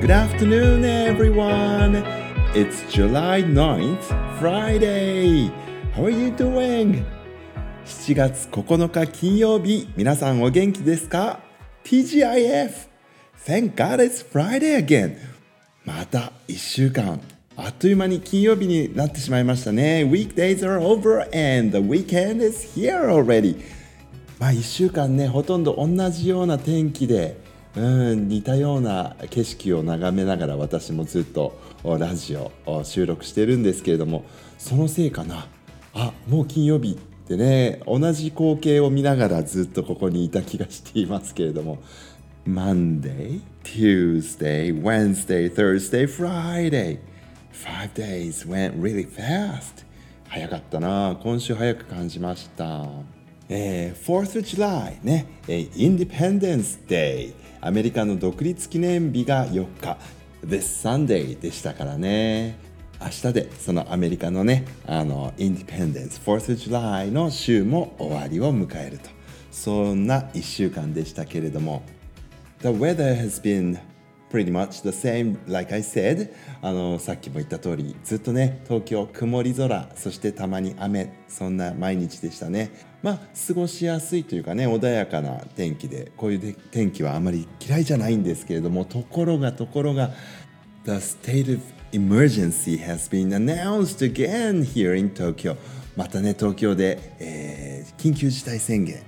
Good afternoon, everyone. It's July 9th, Friday. How are you doing? 7月9日金曜日、皆さんお元気ですか ?TGIF! Thank God it's Friday again! また1週間、あっという間に金曜日になってしまいましたね。Weekdays are over and the weekend is here already. まあ1週間ね、ほとんど同じような天気で、うん似たような景色を眺めながら私もずっとラジオを収録してるんですけれどもそのせいかな。あもう金曜日ってね同じ光景を見ながらずっとここにいた気がしていますけれども。Monday, Tuesday, Wednesday, Thursday, Friday. Five days went really fast. 早かったな。今週早く感じました。えー、4th of July ね、えー、Independence Day アメリカの独立記念日が4日 This Sunday でしたからね明日でそのアメリカのねあの Independence 4th of July の週も終わりを迎えるとそんな1週間でしたけれども The weather has been pretty much the same like I said あのさっきも言った通りずっとね東京曇り空そしてたまに雨そんな毎日でしたねまあ過ごしやすいというかね穏やかな天気でこういう天気はあまり嫌いじゃないんですけれどもところがところが The state of emergency has been announced again here in Tokyo またね東京で、えー、緊急事態宣言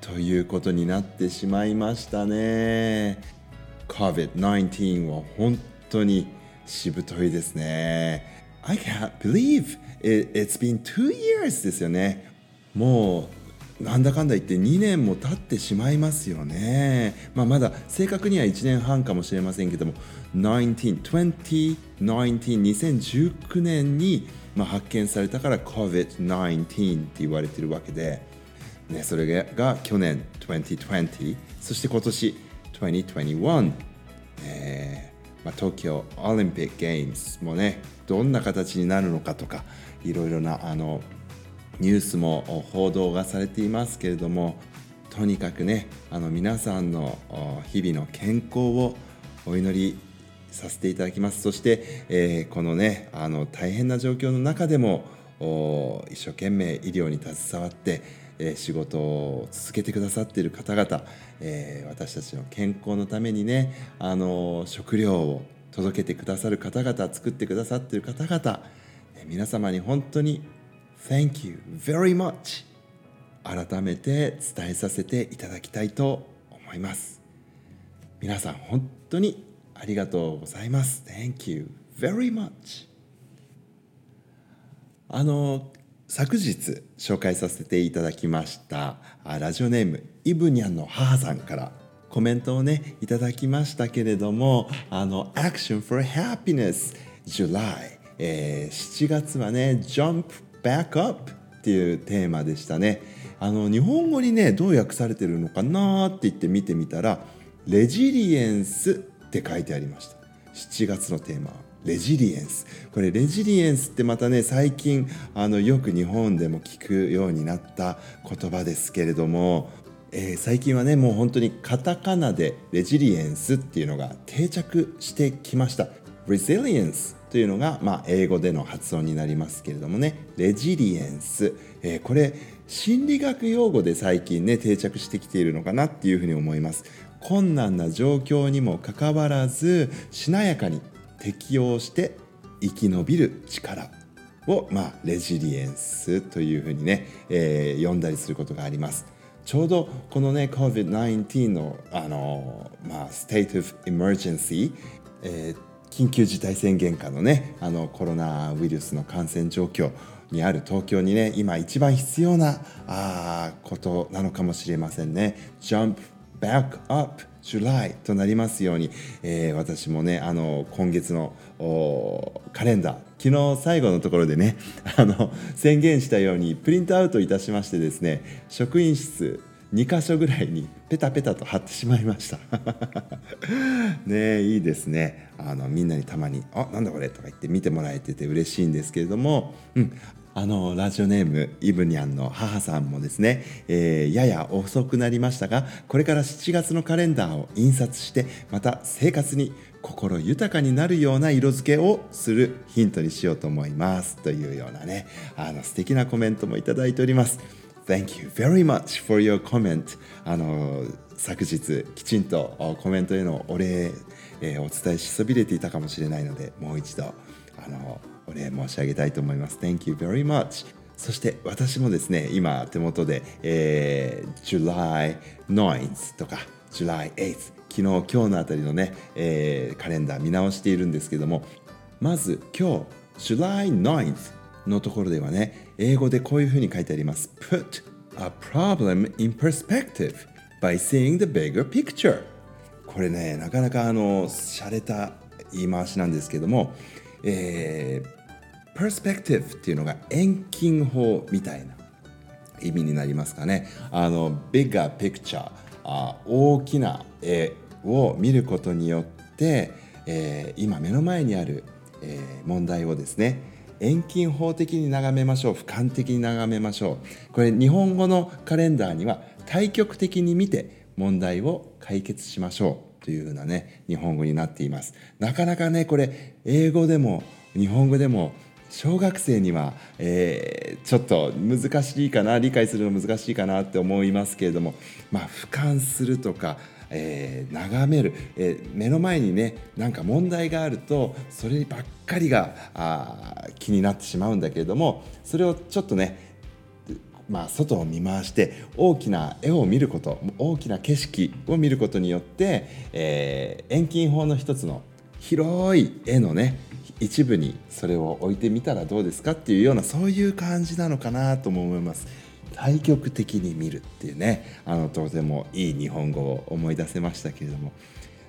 ということになってしまいましたね COVID-19 は本当にしぶといですね。I can't believe it, it's been two years ですよね。もうなんだかんだ言って2年も経ってしまいますよね。まあ、まだ正確には1年半かもしれませんけども、19、2019、年にまあ発見されたから COVID-19 って言われてるわけで、ね、それが去年2020、そして今年2021、えーまあ、東京オリンピックゲームズもねどんな形になるのかとかいろいろなあのニュースも報道がされていますけれどもとにかくねあの皆さんの日々の健康をお祈りさせていただきます。そして、えー、このねあの大変な状況の中でも一生懸命医療に携わってえ仕事を続けてくださっている方々、え私たちの健康のためにねあの食料を届けてくださる方々作ってくださっている方々、え皆様に本当に Thank you very much. 改めて伝えさせていただきたいと思います。皆さん本当にありがとうございます。Thank you very much. あの昨日紹介させていただきましたラジオネームイブニャンの母さんからコメントをねいただきましたけれどもあの Action for Happiness July、えー、7月はね Jump Back Up っていうテーマでしたね。あの日本語にねどう訳されてるのかなって言って見てみたらレジリエンスって書いてありました。7月のテーマは。レジリエンス。これレジリエンスってまたね最近あのよく日本でも聞くようになった言葉ですけれども、えー、最近はねもう本当にカタカナでレジリエンスっていうのが定着してきました。Resilience というのが、まあ、英語での発音になりますけれどもね。レジリエンス、えー、これ心理学用語で最近ね定着してきているのかなっていうふうに思います。困難な状況にもかかわらずしなやかに適応して生き延びる力を、まあ、レジリエンスというふうにね、えー、呼んだりすることがあります。ちょうどこのね COVID-19 のあの、まあ、State of Emergency、えー、緊急事態宣言下のねあのコロナウイルスの感染状況にある東京にね今一番必要なあことなのかもしれませんね。Jump back up July となりますように、えー、私もねあの今月のカレンダー昨日最後のところでね あの宣言したようにプリントアウトいたしましてですね職員室2箇所ぐらいにペタペタと貼ってしまいました ねいいですねあのみんなにたまに「あなんだこれ」とか言って見てもらえてて嬉しいんですけれども、うん、あのラジオネームイブニャンの母さんもですね、えー、やや遅くなりましたがこれから7月のカレンダーを印刷してまた生活に心豊かになるような色付けをするヒントにしようと思います。というようなねあの素敵なコメントもいただいております。Thank you very much for your comment あの昨日きちんとコメントへのお礼、えー、お伝えしそびれていたかもしれないのでもう一度あのお礼申し上げたいと思います。Thank you very much. そして私もですね今手元で、えー、July 9th とか July 8th 昨日今日のあたりのね、えー、カレンダー見直しているんですけどもまず今日 July 9th のところではね英語でこういうふうに書いてあります。Put a problem in perspective. By seeing the bigger picture. これねなかなかあの洒落た言い回しなんですけども、えー、perspective っていうのが遠近法みたいな意味になりますかね。あの bigger picture あ大きな絵を見ることによって、えー、今目の前にある、えー、問題をですね遠近法的に眺めましょう俯瞰的に眺めましょう。これ日本語のカレンダーには対極的に見て問題を解決しましょうというようなね日本語になっています。なかなかねこれ英語でも日本語でも小学生には、えー、ちょっと難しいかな理解するの難しいかなって思いますけれども、まあ、俯瞰するとか、えー、眺める、えー、目の前にねなんか問題があるとそればっかりがあ気になってしまうんだけれどもそれをちょっとねまあ、外を見回して大きな絵を見ること大きな景色を見ることによって、えー、遠近法の一つの広い絵のね一部にそれを置いてみたらどうですかっていうようなそういう感じなのかなとも思います。対極的に見るっていうねあのとてもいい日本語を思い出せましたけれども、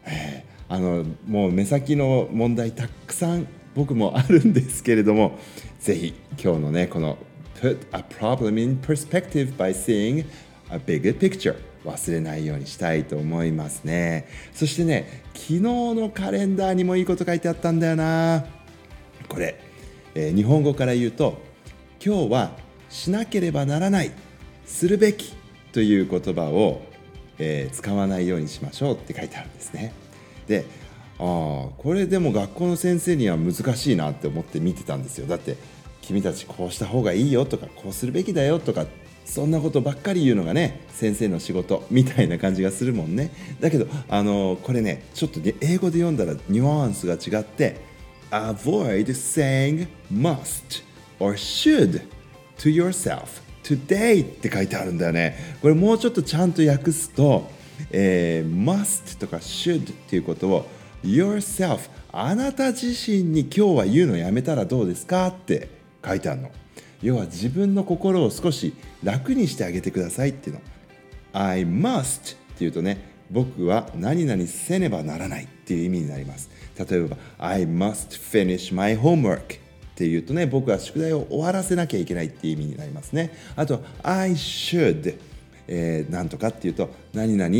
えー、あのもう目先の問題たくさん僕もあるんですけれどもぜひ今日のねこの Put a problem in perspective by seeing a bigger picture. 忘れないようにしたいと思いますね。そしてね昨日のカレンダーにもいいこと書いてあったんだよな。これ、えー、日本語から言うと今日はしなければならないするべきという言葉を、えー、使わないようにしましょうって書いてあるんですね。でああこれでも学校の先生には難しいなって思って見てたんですよ。だって君たちこうした方がいいよとかこうするべきだよとかそんなことばっかり言うのがね先生の仕事みたいな感じがするもんね。だけどあのこれねちょっと、ね、英語で読んだらニュアンスが違って avoid saying must or should to yourself today って書いてあるんだよね。これもうちょっとちゃんと訳すと、えー、must とか should っていうことを yourself あなた自身に今日は言うのやめたらどうですかって書いてあるの。要は自分の心を少し楽にしてあげてくださいっていうの。I must っていうとね僕は何々せねばならないっていう意味になります。例えば I must finish my homework っていうとね僕は宿題を終わらせなきゃいけないっていう意味になりますね。あと I should、えー、なんとかっていうと何々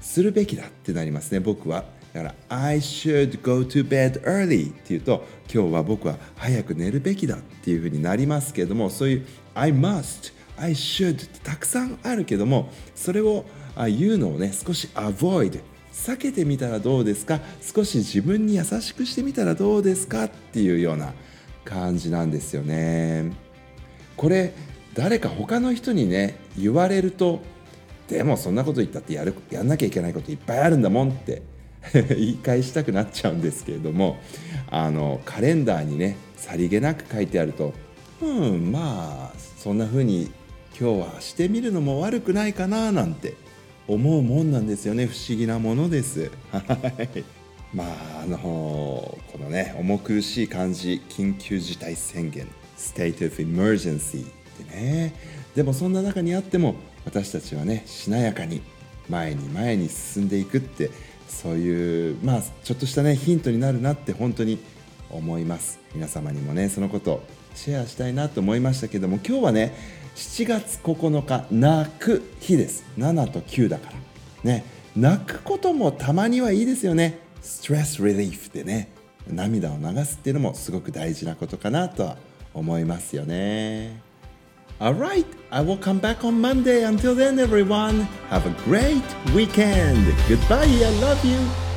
するべきだってなりますね。僕はだから I should go to bed early っていうと今日は僕は早く寝るべきだっていうふうになりますけどもそういう I must I should ってたくさんあるけどもそれを言うのをね少し avoid 避けてみたらどうですか？少し自分に優しくしてみたらどうですかっていうような感じなんですよね。これ誰か他の人にね言われるとでもそんなこと言ったってやるやんなきゃいけないこといっぱいあるんだもんって 言い返したくなっちゃうんですけれどもあのカレンダーにねさりげなく書いてあるとうんまあそんな風に今日はしてみるのも悪くないかななんて思うもんなんですよね。不思議なものです。はい。まああのこのね重苦しい感じ緊急事態宣言 State of Emergency ってね。でもそんな中にあっても私たちはねしなやかに前に前に進んでいくってそういうまあちょっとしたねヒントになるなって本当に思います。皆様にもねそのことをシェアしたいなと思いましたけども今日はね7月9日泣く日です。7と9だから。ね。泣くこともたまにはいいですよね。ストレスリリーフでね。涙を流すっていうのもすごく大事なことかなとは思いますよね。Alright, I will come back on Monday. Until then, everyone, have a great weekend. Goodbye, I love you.